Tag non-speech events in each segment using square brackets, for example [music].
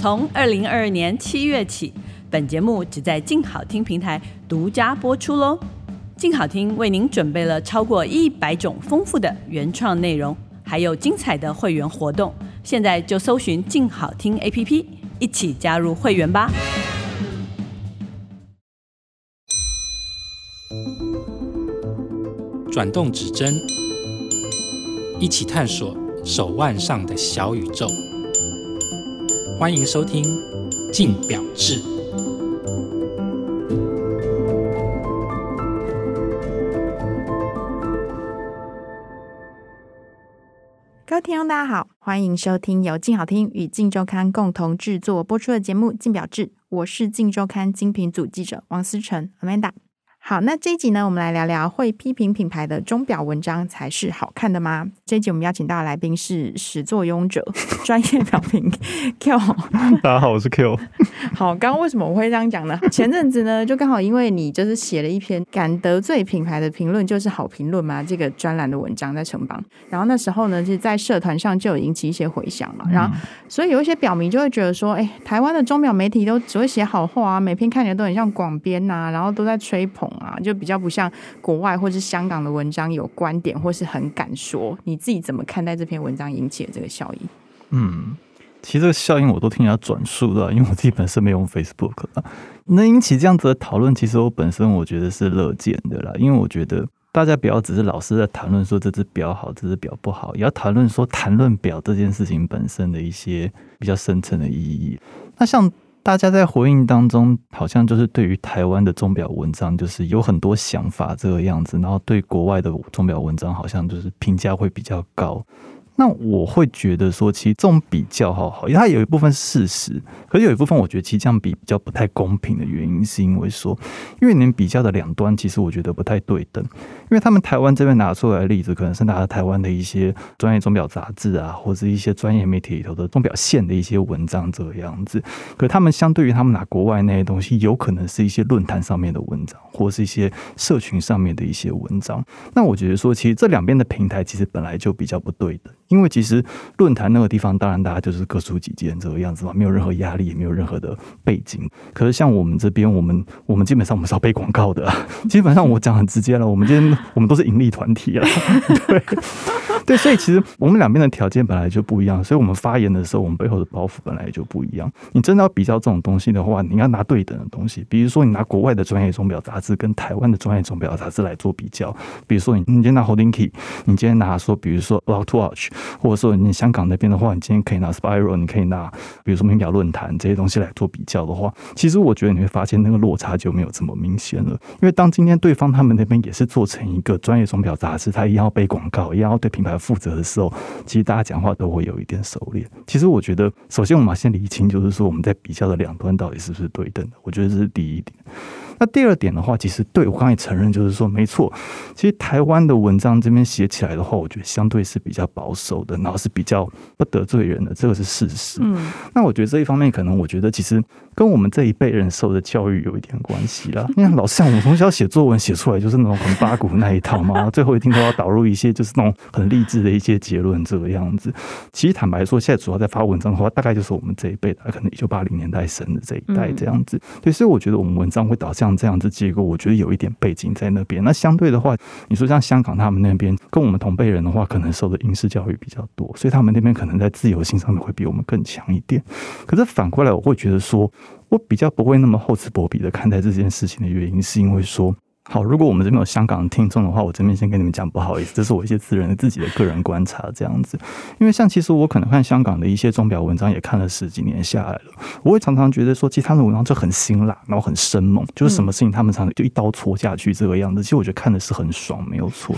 从二零二二年七月起，本节目只在静好听平台独家播出喽。静好听为您准备了超过一百种丰富的原创内容，还有精彩的会员活动。现在就搜寻静好听 APP，一起加入会员吧！转动指针，一起探索手腕上的小宇宙。欢迎收听《镜表志》。各位听众，大家好，欢迎收听由镜好听与镜周刊共同制作播出的节目《镜表志》，我是镜周刊精品组记者王思成 Amanda。好，那这一集呢，我们来聊聊会批评品牌的钟表文章才是好看的吗？这一集我们邀请到的来宾是始作俑者、专业表评 Q。大家好，我是 Q。好，刚刚为什么我会这样讲呢？前阵子呢，就刚好因为你就是写了一篇敢得罪品牌的评论就是好评论嘛，这个专栏的文章在城邦，然后那时候呢，就是在社团上就有引起一些回响嘛，然后所以有一些表迷就会觉得说，哎，台湾的钟表媒体都只会写好话啊，每篇看起来都很像广编呐，然后都在吹捧。啊，就比较不像国外或是香港的文章有观点或是很敢说。你自己怎么看待这篇文章引起的这个效应？嗯，其实这个效应我都听人家转述的，因为我自己本身没用 Facebook 那。引起这样子的讨论，其实我本身我觉得是乐见的啦，因为我觉得大家不要只是老是在谈论说这只表好，这只表不好，也要谈论说谈论表这件事情本身的一些比较深层的意义。那像。大家在回应当中，好像就是对于台湾的钟表文章，就是有很多想法这个样子，然后对国外的钟表文章，好像就是评价会比较高。那我会觉得说，其实这种比较好好，因为它有一部分事实，可是有一部分我觉得其实这样比比较不太公平的原因，是因为说，因为你们比较的两端，其实我觉得不太对等。因为他们台湾这边拿出来的例子，可能是拿了台湾的一些专业钟表杂志啊，或者一些专业媒体里头的钟表线的一些文章这个样子。可他们相对于他们拿国外那些东西，有可能是一些论坛上面的文章，或是一些社群上面的一些文章。那我觉得说，其实这两边的平台其实本来就比较不对等。因为其实论坛那个地方，当然大家就是各抒己见这个样子嘛，没有任何压力，也没有任何的背景。可是像我们这边，我们我们基本上我们是要背广告的，[laughs] 基本上我讲很直接了，我们今天我们都是盈利团体啊，[laughs] 对。对，所以其实我们两边的条件本来就不一样，所以我们发言的时候，我们背后的包袱本来就不一样。你真的要比较这种东西的话，你要拿对等的东西，比如说你拿国外的专业钟表杂志跟台湾的专业钟表杂志来做比较，比如说你你今天拿 Holding Key，你今天拿说，比如说 Watch，或者说你香港那边的话，你今天可以拿 Spiral，你可以拿比如说名表论坛这些东西来做比较的话，其实我觉得你会发现那个落差就没有这么明显了。因为当今天对方他们那边也是做成一个专业钟表杂志，他一样要背广告，一样要对品牌负责的时候，其实大家讲话都会有一点收敛。其实我觉得，首先我们先理清，就是说我们在比较的两端到底是不是对等的。我觉得这是第一点。那第二点的话，其实对我刚才也承认，就是说没错，其实台湾的文章这边写起来的话，我觉得相对是比较保守的，然后是比较不得罪人的，这个是事实。嗯，那我觉得这一方面，可能我觉得其实跟我们这一辈人受的教育有一点关系啦。[laughs] 因为老师像，我们从小写作文写出来就是那种很八股那一套嘛，[laughs] 最后一定都要导入一些就是那种很励志的一些结论这个样子。其实坦白说，现在主要在发文章的话，大概就是我们这一辈的，可能一九八零年代生的这一代这样子。对，所以我觉得我们文章会导向。这样子结构，我觉得有一点背景在那边。那相对的话，你说像香港他们那边，跟我们同辈人的话，可能受的应试教育比较多，所以他们那边可能在自由性上面会比我们更强一点。可是反过来，我会觉得说，我比较不会那么厚此薄彼的看待这件事情的原因，是因为说。好，如果我们这边有香港的听众的话，我这边先跟你们讲，不好意思，这是我一些私人的自己的个人观察，这样子。因为像其实我可能看香港的一些钟表文章，也看了十几年下来了，我会常常觉得说，其实他们的文章就很辛辣，然后很生猛，就是什么事情他们常常就一刀戳下去这个样子。其实我觉得看的是很爽，没有错。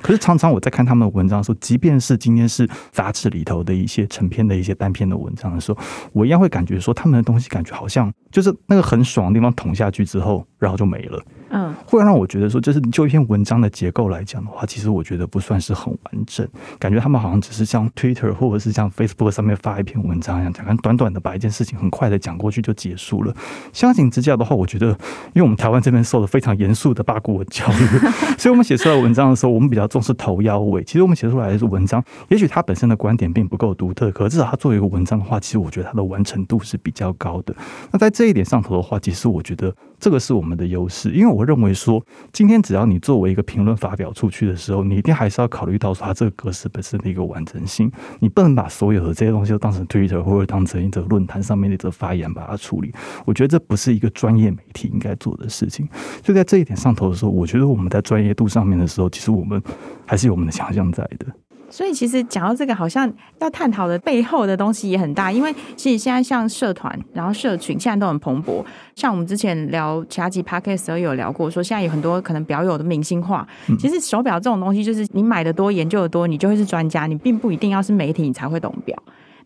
可是常常我在看他们的文章的时候，即便是今天是杂志里头的一些成篇的一些单篇的文章的时候，我一样会感觉说，他们的东西感觉好像就是那个很爽的地方捅下去之后。然后就没了。嗯，会让我觉得说，就是就一篇文章的结构来讲的话，其实我觉得不算是很完整。感觉他们好像只是像 Twitter 或者是像 Facebook 上面发一篇文章一样，讲看短短的把一件事情很快的讲过去就结束了。相形之下的话，我觉得，因为我们台湾这边受了非常严肃的八股文教育，[laughs] 所以我们写出来文章的时候，我们比较重视头腰尾。其实我们写出来的是文章，也许它本身的观点并不够独特，可是至少它作为一个文章的话，其实我觉得它的完成度是比较高的。那在这一点上头的话，其实我觉得这个是我我们的优势，因为我认为说。今天只要你作为一个评论发表出去的时候，你一定还是要考虑到说它这个格式本身的一个完整性。你不能把所有的这些东西都当成 Twitter 或者当成一则论坛上面的一则发言把它处理。我觉得这不是一个专业媒体应该做的事情。就在这一点上头的时候，我觉得我们在专业度上面的时候，其实我们还是有我们的强项在的。所以其实讲到这个，好像要探讨的背后的东西也很大，因为其实现在像社团，然后社群现在都很蓬勃。像我们之前聊其他集 podcast 都有聊过，说现在有很多可能表友的明星化。其实手表这种东西，就是你买的多，研究的多，你就会是专家，你并不一定要是媒体，你才会懂表。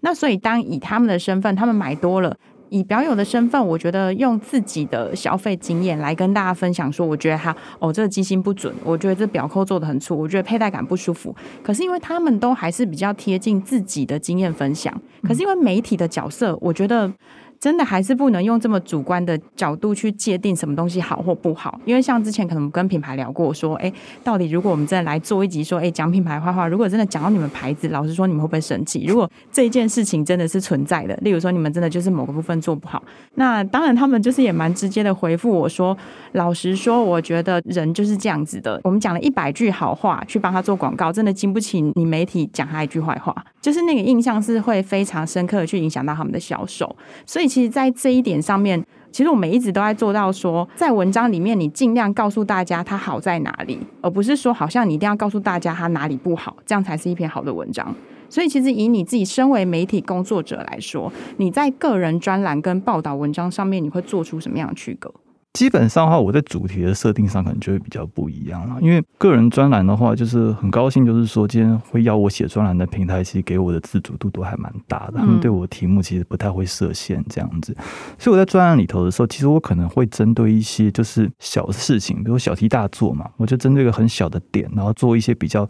那所以当以他们的身份，他们买多了。以表友的身份，我觉得用自己的消费经验来跟大家分享，说我觉得他哦，这个机芯不准，我觉得这表扣做的很粗，我觉得佩戴感不舒服。可是因为他们都还是比较贴近自己的经验分享，可是因为媒体的角色，我觉得。真的还是不能用这么主观的角度去界定什么东西好或不好，因为像之前可能跟品牌聊过，说，哎，到底如果我们真的来做一集说，哎，讲品牌坏话，如果真的讲到你们牌子，老实说，你们会不会生气？如果这件事情真的是存在的，例如说你们真的就是某个部分做不好，那当然他们就是也蛮直接的回复我说，老实说，我觉得人就是这样子的，我们讲了一百句好话去帮他做广告，真的经不起你媒体讲他一句坏话，就是那个印象是会非常深刻的去影响到他们的销售，所以。其实，在这一点上面，其实我们一直都在做到说，在文章里面，你尽量告诉大家它好在哪里，而不是说好像你一定要告诉大家它哪里不好，这样才是一篇好的文章。所以，其实以你自己身为媒体工作者来说，你在个人专栏跟报道文章上面，你会做出什么样的区隔？基本上的话，我在主题的设定上可能就会比较不一样了。因为个人专栏的话，就是很高兴，就是说今天会邀我写专栏的平台，其实给我的自主度都还蛮大的。他们对我的题目其实不太会设限这样子，所以我在专栏里头的时候，其实我可能会针对一些就是小事情，比如小题大做嘛，我就针对一个很小的点，然后做一些比较。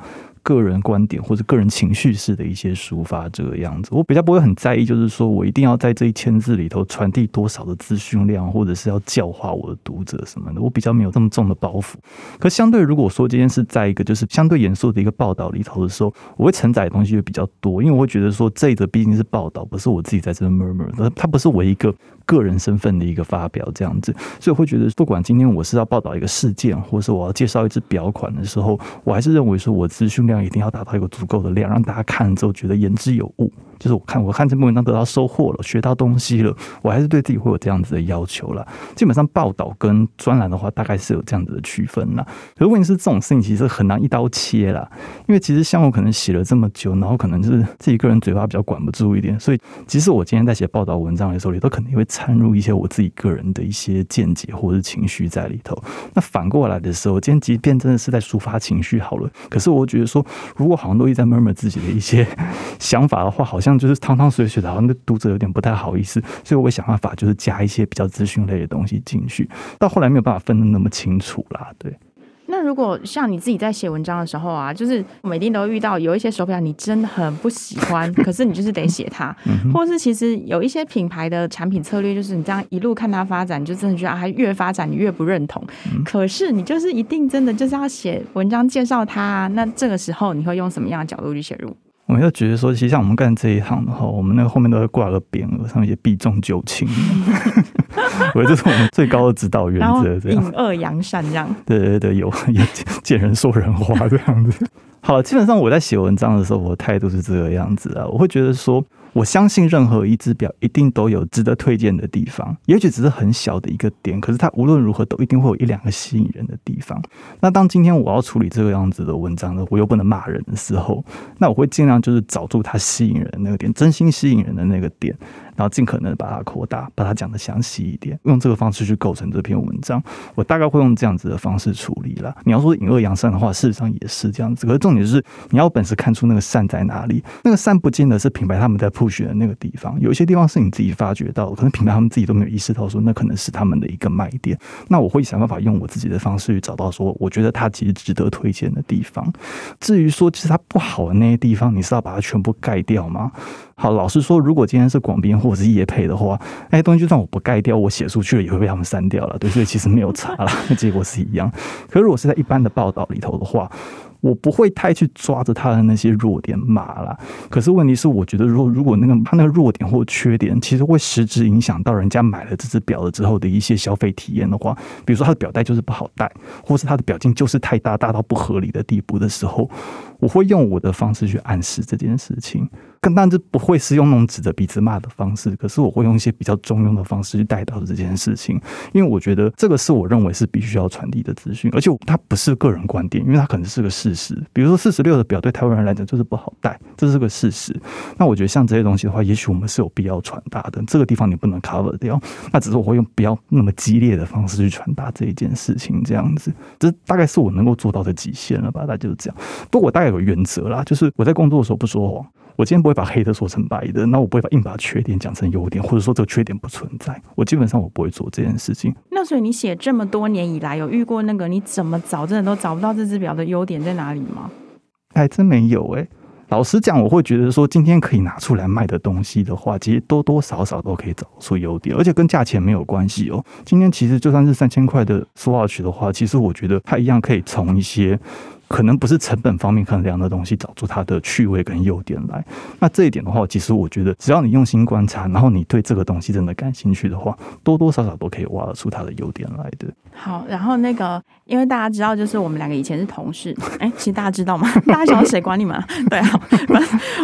个人观点或者个人情绪式的一些抒发，这个样子，我比较不会很在意，就是说我一定要在这一千字里头传递多少的资讯量，或者是要教化我的读者什么的，我比较没有这么重的包袱。可相对，如果说今天是在一个就是相对严肃的一个报道里头的时候，我会承载的东西就比较多，因为我会觉得说这个毕竟是报道，不是我自己在这边 murmur，它不是我一个个人身份的一个发表这样子，所以我会觉得，不管今天我是要报道一个事件，或是我要介绍一支表款的时候，我还是认为说我资讯量一定要达到一个足够的量，让大家看了之后觉得言之有物。就是我看我看这篇文章得到收获了，学到东西了，我还是对自己会有这样子的要求了。基本上报道跟专栏的话，大概是有这样子的区分啦。可是问题是，这种事情其实很难一刀切啦，因为其实像我可能写了这么久，然后可能就是自己个人嘴巴比较管不住一点，所以即使我今天在写报道文章的时候，里都肯定会掺入一些我自己个人的一些见解或者是情绪在里头。那反过来的时候，今天即便真的是在抒发情绪好了，可是我觉得说，如果好像都一直在 murmur 自己的一些 [laughs] 想法的话，好像。就是汤汤水水的，好像对读者有点不太好意思，所以我会想办法，就是加一些比较资讯类的东西进去。到后来没有办法分得那么清楚啦，对。那如果像你自己在写文章的时候啊，就是我们一定都遇到有一些手表你真的很不喜欢，[laughs] 可是你就是得写它，或是其实有一些品牌的产品策略，就是你这样一路看它发展，你就真的觉得它越发展你越不认同。可是你就是一定真的就是要写文章介绍它，那这个时候你会用什么样的角度去写入？我们就觉得说，其实像我们干这一行的话，我们那个后面都会挂个匾额，上面写“避重就轻”，[laughs] [laughs] 我这是我们最高的指导原则。这样，隐恶扬善这样。对对对，有 [laughs] 也见人说人话这样子。[laughs] 好，基本上我在写文章的时候，我的态度是这个样子啊，我会觉得说。我相信任何一只表一定都有值得推荐的地方，也许只是很小的一个点，可是它无论如何都一定会有一两个吸引人的地方。那当今天我要处理这个样子的文章呢，我又不能骂人的时候，那我会尽量就是找住它吸引人的那个点，真心吸引人的那个点。然后尽可能把它扩大，把它讲得详细一点，用这个方式去构成这篇文章。我大概会用这样子的方式处理了。你要说隐恶扬善的话，事实上也是这样子。可是重点是你要有本事看出那个善在哪里。那个善不见得是品牌他们在 push 的那个地方，有一些地方是你自己发觉到，可能品牌他们自己都没有意识到，说那可能是他们的一个卖点。那我会想办法用我自己的方式去找到说，我觉得它其实值得推荐的地方。至于说其实它不好的那些地方，你是要把它全部盖掉吗？好，老实说，如果今天是广编或者是叶配的话，那些东西就算我不盖掉，我写出去了也会被他们删掉了，对，所以其实没有差了，[laughs] 结果是一样。可是如果是在一般的报道里头的话，我不会太去抓着他的那些弱点骂啦。可是问题是，我觉得如果如果那个他那个弱点或缺点，其实会实质影响到人家买了这只表了之后的一些消费体验的话，比如说他的表带就是不好戴，或是他的表径就是太大，大到不合理的地步的时候，我会用我的方式去暗示这件事情。更当然，这不会是用那种指着鼻子骂的方式，可是我会用一些比较中庸的方式去带到这件事情，因为我觉得这个是我认为是必须要传递的资讯，而且它不是个人观点，因为它可能是个事实。比如说四十六的表对台湾人来讲就是不好戴，这是个事实。那我觉得像这些东西的话，也许我们是有必要传达的。这个地方你不能 cover 掉，那只是我会用比较那么激烈的方式去传达这一件事情，这样子，这大概是我能够做到的极限了吧？大概就是这样。不过我大概有个原则啦，就是我在工作的时候不说谎。我今天不会把黑的说成白的，那我不会把硬把缺点讲成优点，或者说这个缺点不存在。我基本上我不会做这件事情。那所以你写这么多年以来，有遇过那个你怎么找真的都找不到这只表的优点在哪里吗？还真没有哎、欸。老实讲，我会觉得说今天可以拿出来卖的东西的话，其实多多少少都可以找出优点，而且跟价钱没有关系哦。今天其实就算是三千块的 Swatch 的话，其实我觉得它一样可以从一些。可能不是成本方面衡量的东西，找出它的趣味跟优点来。那这一点的话，其实我觉得，只要你用心观察，然后你对这个东西真的感兴趣的话，多多少少都可以挖得出它的优点来的。好，然后那个，因为大家知道，就是我们两个以前是同事，哎、欸，其实大家知道吗？大家想要谁管你们？[laughs] 对啊，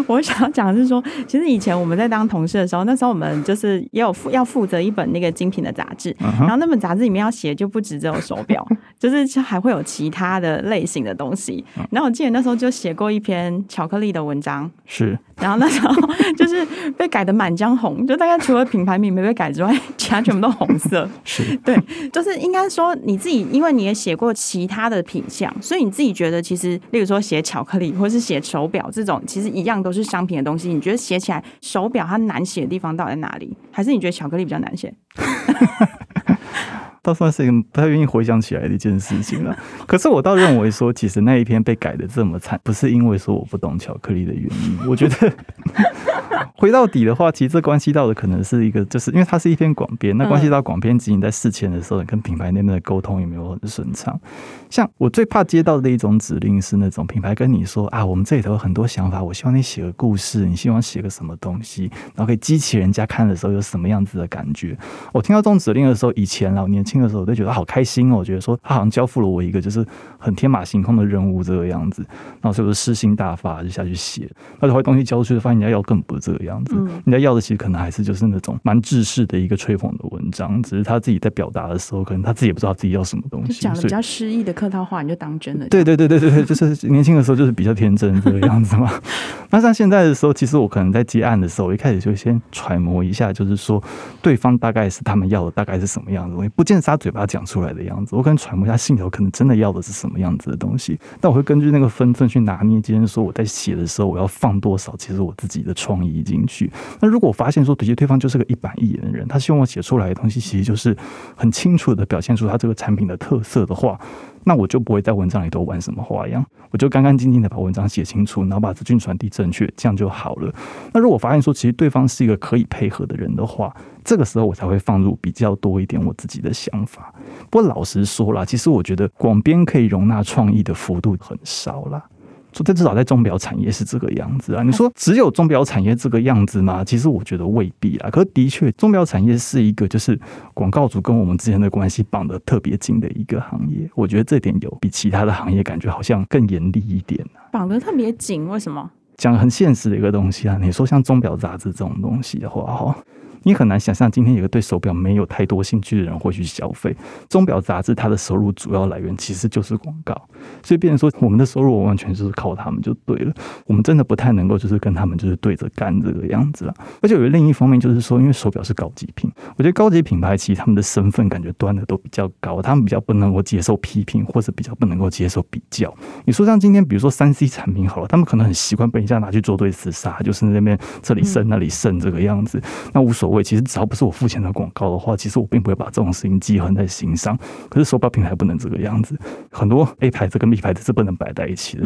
我想要讲的是说，其实以前我们在当同事的时候，那时候我们就是也有负要负责一本那个精品的杂志，然后那本杂志里面要写就不止只有手表，[laughs] 就是还会有其他的类型的东西。然后我记得那时候就写过一篇巧克力的文章，是。然后那时候就是被改的满江红，就大概除了品牌名没被改之外，其他全部都红色。[laughs] 是对，就是应该说你自己，因为你也写过其他的品相，所以你自己觉得其实，例如说写巧克力或是写手表这种，其实一样都是商品的东西。你觉得写起来手表它难写的地方到底在哪里？还是你觉得巧克力比较难写？[laughs] 倒算是一个不太愿意回想起来的一件事情了。[laughs] 可是我倒认为说，其实那一天被改得这么惨，不是因为说我不懂巧克力的原因。我觉得 [laughs] 回到底的话，其实这关系到的可能是一个，就是因为它是一篇广编，那关系到广编仅仅在事前的时候，你跟品牌那边的沟通有没有很顺畅？像我最怕接到的一种指令是那种品牌跟你说啊，我们这里头有很多想法，我希望你写个故事，你希望写个什么东西，然后可以激起人家看的时候有什么样子的感觉。我听到这种指令的时候，以前老年轻。的时候我都觉得好开心哦，我觉得说他好像交付了我一个就是很天马行空的任务这个样子，然后所以我就诗兴大发就下去写，而且后来东西交出去发现人家要更不是这个样子，人家要的其实可能还是就是那种蛮制式的一个吹捧的文章，只是他自己在表达的时候，可能他自己也不知道自己要什么东西，讲的比较诗意的客套话，你就当真了。对对对对对对，就是年轻的时候就是比较天真这个样子嘛。[laughs] 那像现在的时候，其实我可能在接案的时候，我一开始就先揣摩一下，就是说对方大概是他们要的大概是什么样子，我也不见得是他嘴巴讲出来的样子，我可能揣摩一下心里头可能真的要的是什么样子的东西，但我会根据那个分寸去拿捏。今天说我在写的时候，我要放多少，其实我自己的创意进去。那如果发现说，对，对方就是个一板一眼的人，他希望我写出来的东西，其实就是很清楚的表现出他这个产品的特色的话。那我就不会在文章里头玩什么花样，我就干干净净的把文章写清楚，然后把资讯传递正确，这样就好了。那如果发现说，其实对方是一个可以配合的人的话，这个时候我才会放入比较多一点我自己的想法。不过老实说啦，其实我觉得广编可以容纳创意的幅度很少啦。这至少在钟表产业是这个样子啊！你说只有钟表产业这个样子吗？其实我觉得未必啊。可是的确，钟表产业是一个就是广告主跟我们之间的关系绑得特别紧的一个行业。我觉得这点有比其他的行业感觉好像更严厉一点啊。绑得特别紧，为什么？讲很现实的一个东西啊！你说像钟表杂志这种东西的话，哈。你很难想象今天有个对手表没有太多兴趣的人会去消费。钟表杂志它的收入主要来源其实就是广告，所以变成说我们的收入完全就是靠他们就对了。我们真的不太能够就是跟他们就是对着干这个样子了。而且有另一方面就是说，因为手表是高级品，我觉得高级品牌其实他们的身份感觉端的都比较高，他们比较不能够接受批评，或者比较不能够接受比较。你说像今天比如说三 C 产品好了，他们可能很习惯被人家拿去做对厮杀，就是那边这里胜那里胜这个样子，那无所谓。其实只要不是我付钱的广告的话，其实我并不会把这种事情记恨在心上。可是手表品牌不能这个样子，很多 A 牌子跟 B 牌子是不能摆在一起的。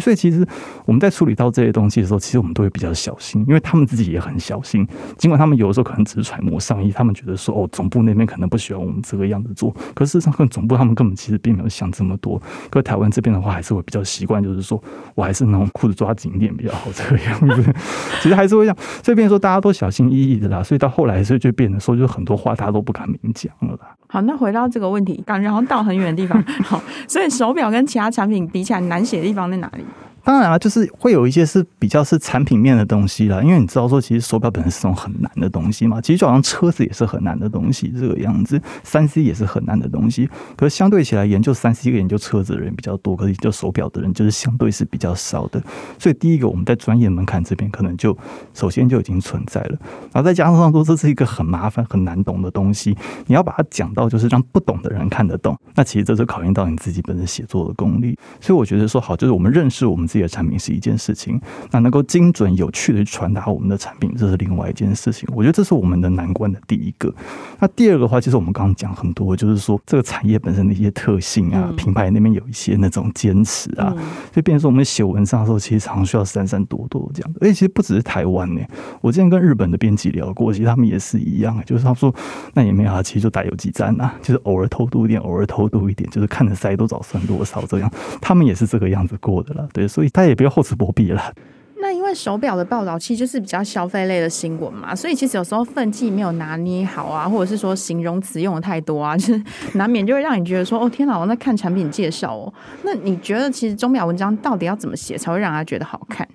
所以其实我们在处理到这些东西的时候，其实我们都会比较小心，因为他们自己也很小心。尽管他们有的时候可能只是揣摩上意，他们觉得说哦，总部那边可能不喜欢我们这个样子做。可是事实上，跟总部他们根本其实并没有想这么多。可是台湾这边的话，还是会比较习惯，就是说我还是那种裤子抓紧一点比较好，这个样子。[laughs] 其实还是会这样，所以变说大家都小心翼翼的啦。所以到后来，所以就变成说，就很多话大家都不敢明讲了啦。好，那回到这个问题，感觉好像到很远的地方。[laughs] 好，所以手表跟其他产品比起来，难写的地方在哪里？当然了，就是会有一些是比较是产品面的东西啦，因为你知道说，其实手表本身是种很难的东西嘛，其实就好像车子也是很难的东西，这个样子，三 C 也是很难的东西。可是相对起来，研究三 C 跟研究车子的人比较多，可是研究手表的人就是相对是比较少的。所以第一个，我们在专业门槛这边可能就首先就已经存在了，然后再加上说这是一个很麻烦、很难懂的东西，你要把它讲到就是让不懂的人看得懂，那其实这就考验到你自己本身写作的功力。所以我觉得说好，就是我们认识我们。自己的产品是一件事情，那能够精准有趣的去传达我们的产品，这是另外一件事情。我觉得这是我们的难关的第一个。那第二个的话，其实我们刚刚讲很多，就是说这个产业本身的一些特性啊，品牌那边有一些那种坚持啊，就变成说我们写文章的时候，其实常常需要三三躲躲这样的。而且其实不只是台湾呢，我之前跟日本的编辑聊过，其实他们也是一样，就是他说那也没有啊，其实就打游击战啊，就是偶尔偷渡一点，偶尔偷渡一点，就是看着塞多少算多少这样，他们也是这个样子过的了，对，所以。他也不要厚此薄彼了。那因为手表的报道其实就是比较消费类的新闻嘛，所以其实有时候分际没有拿捏好啊，或者是说形容词用的太多啊，[laughs] 就是难免就会让你觉得说，哦天哪，我在看产品介绍哦。那你觉得其实钟表文章到底要怎么写才会让他觉得好看？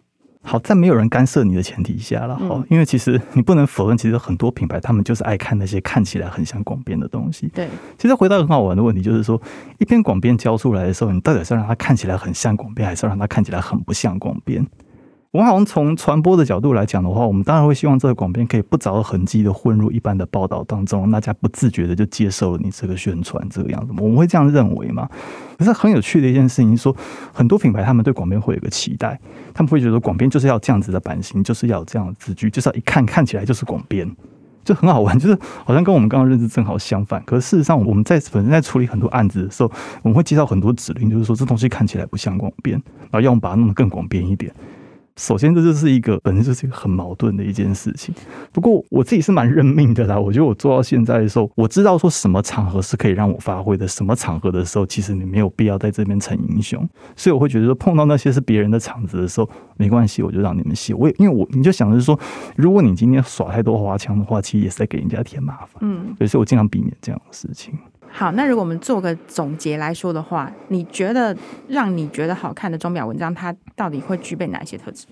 好，在没有人干涉你的前提下了哈，因为其实你不能否认，其实很多品牌他们就是爱看那些看起来很像广编的东西。对，其实回到很好玩的问题，就是说一篇广编交出来的时候，你到底是要让它看起来很像广编，还是要让它看起来很不像广编？我好像从传播的角度来讲的话，我们当然会希望这个广编可以不着痕迹的混入一般的报道当中，大家不自觉的就接受了你这个宣传这个样子。我们会这样认为吗？可是很有趣的一件事情是说，很多品牌他们对广编会有个期待，他们会觉得广编就是要这样子的版型，就是要有这样的字句，就是要一看看起来就是广编，就很好玩，就是好像跟我们刚刚认知正好相反。可是事实上，我们在本身在处理很多案子的时候，我们会接到很多指令，就是说这东西看起来不像广编，然后要我们把它弄得更广编一点。首先，这就是一个本身就是一个很矛盾的一件事情。不过我自己是蛮认命的啦。我觉得我做到现在的时候，我知道说什么场合是可以让我发挥的，什么场合的时候，其实你没有必要在这边逞英雄。所以我会觉得说，碰到那些是别人的场子的时候，没关系，我就让你们写。我也因为我你就想着说，如果你今天耍太多花枪的话，其实也是在给人家添麻烦。嗯，所以我尽量避免这样的事情。好，那如果我们做个总结来说的话，你觉得让你觉得好看的钟表文章，它到底会具备哪些特质？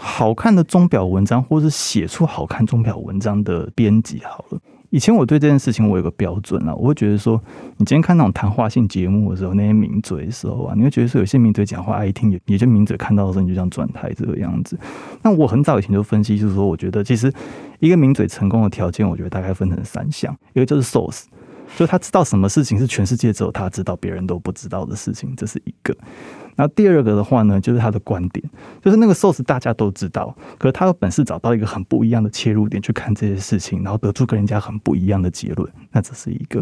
好看的钟表文章，或是写出好看钟表文章的编辑，好了。以前我对这件事情我有个标准啊，我会觉得说，你今天看那种谈话性节目的时候，那些名嘴的时候啊，你会觉得说有些名嘴讲话爱听，也也就名嘴看到的时候你就想转台这个样子。那我很早以前就分析，就是说，我觉得其实一个名嘴成功的条件，我觉得大概分成三项，一个就是 source。就他知道什么事情是全世界只有他知道，别人都不知道的事情，这是一个。然后第二个的话呢，就是他的观点，就是那个 source 大家都知道，可是他有本事找到一个很不一样的切入点去看这些事情，然后得出跟人家很不一样的结论，那这是一个。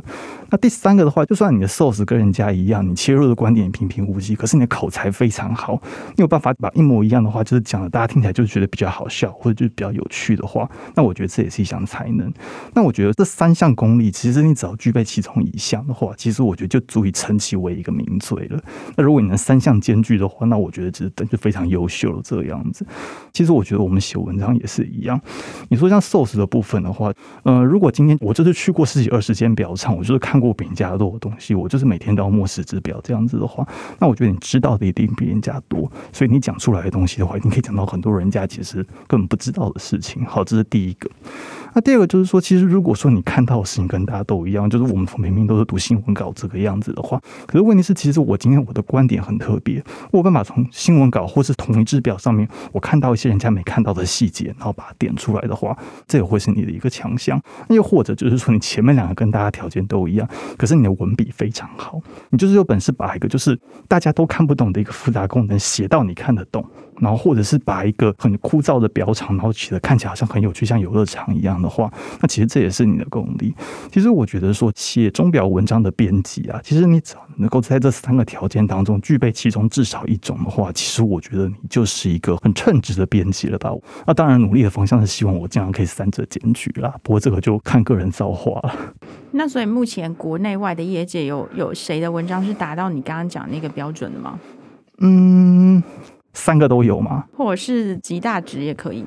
那第三个的话，就算你的 source 跟人家一样，你切入的观点平平无奇，可是你的口才非常好，你有办法把一模一样的话，就是讲的大家听起来就是觉得比较好笑，或者就是比较有趣的话，那我觉得这也是一项才能。那我觉得这三项功力，其实你只要具备其中一项的话，其实我觉得就足以称其为一个名嘴了。那如果你能三项兼具的话，那我觉得其实这就非常优秀了。这个样子，其实我觉得我们写文章也是一样。你说像寿司的部分的话，呃，如果今天我就是去过十几二十间表厂，我就是看过比人家多的东西，我就是每天都要摸十只表这样子的话，那我觉得你知道的一定比人家多，所以你讲出来的东西的话，一定可以讲到很多人家其实根本不知道的事情。好，这是第一个。那第二个就是说，其实如果说你看到的事情跟大家都一样，就是我们明明都是读新闻稿这个样子的话，可是问题是，其实我今天我的观点很特别，我有办法从新闻稿或是同一制表上面，我看到一些人家没看到的细节，然后把它点出来的话，这也会是你的一个强项。又或者就是说，你前面两个跟大家条件都一样，可是你的文笔非常好，你就是有本事把一个就是大家都看不懂的一个复杂功能写到你看得懂。然后，或者是把一个很枯燥的表场，然后起的看起来好像很有趣，像游乐场一样的话，那其实这也是你的功力。其实我觉得说写钟表文章的编辑啊，其实你只要能够在这三个条件当中具备其中至少一种的话，其实我觉得你就是一个很称职的编辑了吧？那当然，努力的方向是希望我尽量可以三者兼具啦。不过这个就看个人造化了。那所以目前国内外的业界有有谁的文章是达到你刚刚讲那个标准的吗？嗯。三个都有吗？或者是极大值也可以，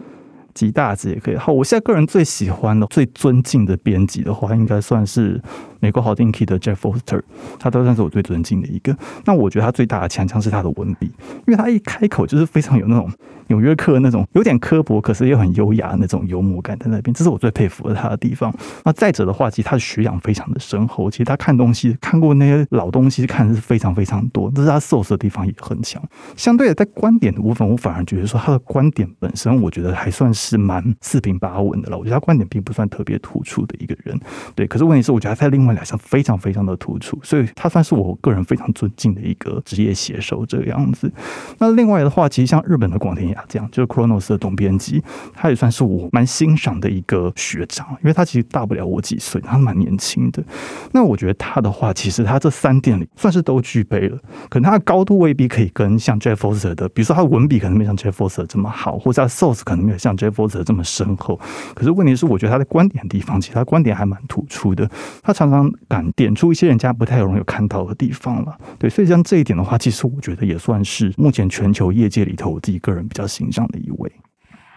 极大值也可以。好，我现在个人最喜欢的、最尊敬的编辑的话，应该算是美国好定 key 的 Jeff Foster，他都算是我最尊敬的一个。那我觉得他最大的强项是他的文笔，因为他一开口就是非常有那种。纽约客那种有点刻薄，可是又很优雅的那种幽默感在那边，这是我最佩服的他的地方。那再者的话，其实他的学养非常的深厚，其实他看东西看过那些老东西看的是非常非常多，这是他涉世的地方也很强。相对的，在观点的部分，我反而觉得说他的观点本身，我觉得还算是蛮四平八稳的了。我觉得他观点并不算特别突出的一个人，对。可是问题是，我觉得他在另外两项非常非常的突出，所以他算是我个人非常尊敬的一个职业写手这个样子。那另外的话，其实像日本的广田雅这样，就是 Chronos 的总编辑，他也算是我蛮欣赏的一个学长，因为他其实大不了我几岁，他蛮年轻的。那我觉得他的话，其实他这三点里算是都具备了，可能他的高度未必可以跟像 Jeff Foster 的，比如说他的文笔可能没像 Jeff Foster 这么好，或者他的 source 可能没有像 Jeff Foster 这么深厚。可是问题是，我觉得他的观点的地方，其实他观点还蛮突出的，他常常敢点出一些人家不太容易看到的地方了。对，所以像这一点的话，其实我觉得也算是目前全球业界里头我自己个人比较欣赏的一位。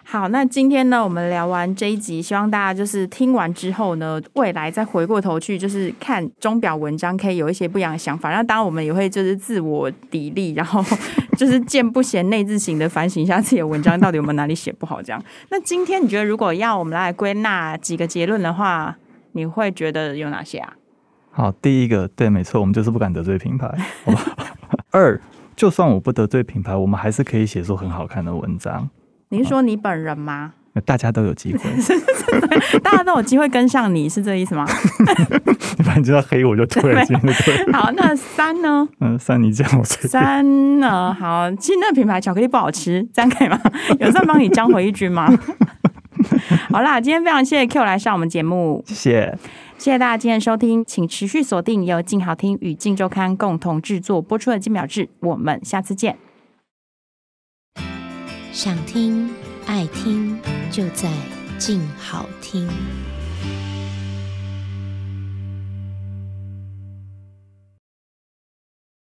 好，那今天呢，我们聊完这一集，希望大家就是听完之后呢，未来再回过头去，就是看钟表文章，可以有一些不一样的想法。那当然，我们也会就是自我砥砺，然后就是见不贤内自省的反省一下自己的文章到底有没有哪里写不好。这样，那今天你觉得，如果要我们来归纳几个结论的话，你会觉得有哪些啊？好，第一个，对，没错，我们就是不敢得罪品牌，好吧？[laughs] 二，就算我不得罪品牌，我们还是可以写出很好看的文章。您说你本人吗？大家都有机会 [laughs] [laughs] 大家都有机会跟上你，是这意思吗？你反正就要黑我就退了，对对。好，那三呢？嗯，三你这样我三呢？好，其实那个品牌巧克力不好吃，这样可以吗？有人帮你将回一军吗？好啦，今天非常谢谢 Q 来上我们节目，谢谢，谢谢大家今天收听，请持续锁定由静好听与静周刊共同制作播出的《金秒志》，我们下次见。想听爱听，就在静好听。